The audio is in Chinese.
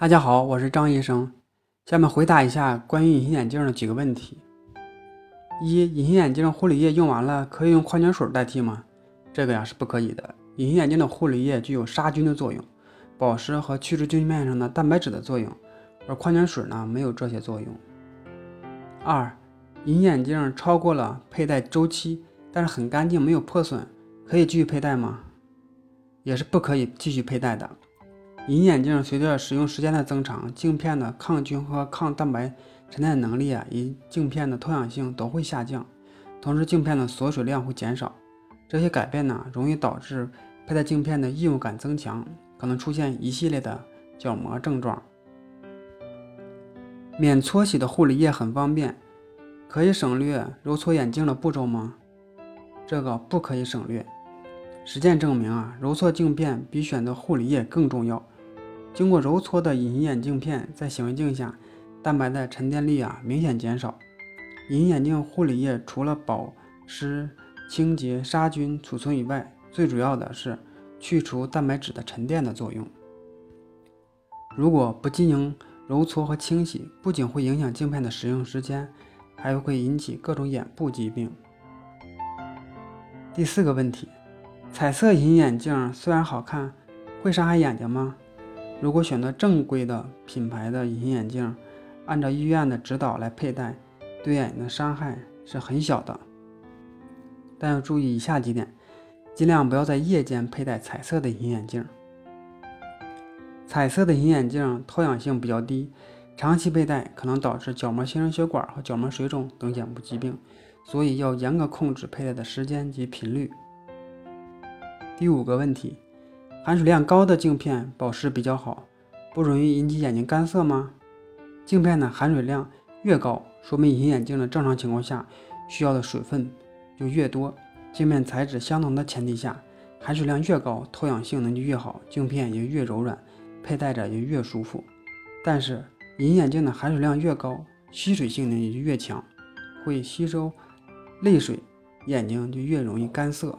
大家好，我是张医生，下面回答一下关于隐形眼镜的几个问题。一、隐形眼镜护理液用完了，可以用矿泉水代替吗？这个呀是不可以的。隐形眼镜的护理液具有杀菌的作用，保湿和去除镜片上的蛋白质的作用，而矿泉水呢没有这些作用。二、隐形眼镜超过了佩戴周期，但是很干净，没有破损，可以继续佩戴吗？也是不可以继续佩戴的。隐形眼镜随着使用时间的增长，镜片的抗菌和抗蛋白沉淀能力啊，以及镜片的透氧性都会下降，同时镜片的锁水量会减少。这些改变呢，容易导致佩戴镜片的异物感增强，可能出现一系列的角膜症状。免搓洗的护理液很方便，可以省略揉搓眼镜的步骤吗？这个不可以省略。实践证明啊，揉搓镜片比选择护理液更重要。经过揉搓的隐形眼镜片在显微镜下，蛋白的沉淀率啊明显减少。隐形眼镜护理液除了保湿、清洁、杀菌、储存以外，最主要的是去除蛋白质的沉淀的作用。如果不进行揉搓和清洗，不仅会影响镜片的使用时间，还会引起各种眼部疾病。第四个问题：彩色隐形眼镜虽然好看，会伤害眼睛吗？如果选择正规的品牌的隐形眼镜，按照医院的指导来佩戴，对眼睛的伤害是很小的。但要注意以下几点：尽量不要在夜间佩戴彩色的隐形眼镜。彩色的隐形眼镜透氧性比较低，长期佩戴可能导致角膜形成血管和角膜水肿等眼部疾病，所以要严格控制佩戴的时间及频率。第五个问题。含水量高的镜片保湿比较好，不容易引起眼睛干涩吗？镜片的含水量越高，说明隐形眼镜的正常情况下需要的水分就越多。镜片材质相同的前提下，含水量越高，透氧性能就越好，镜片也越柔软，佩戴着也越舒服。但是隐形眼镜的含水量越高，吸水性能也就越强，会吸收泪水，眼睛就越容易干涩。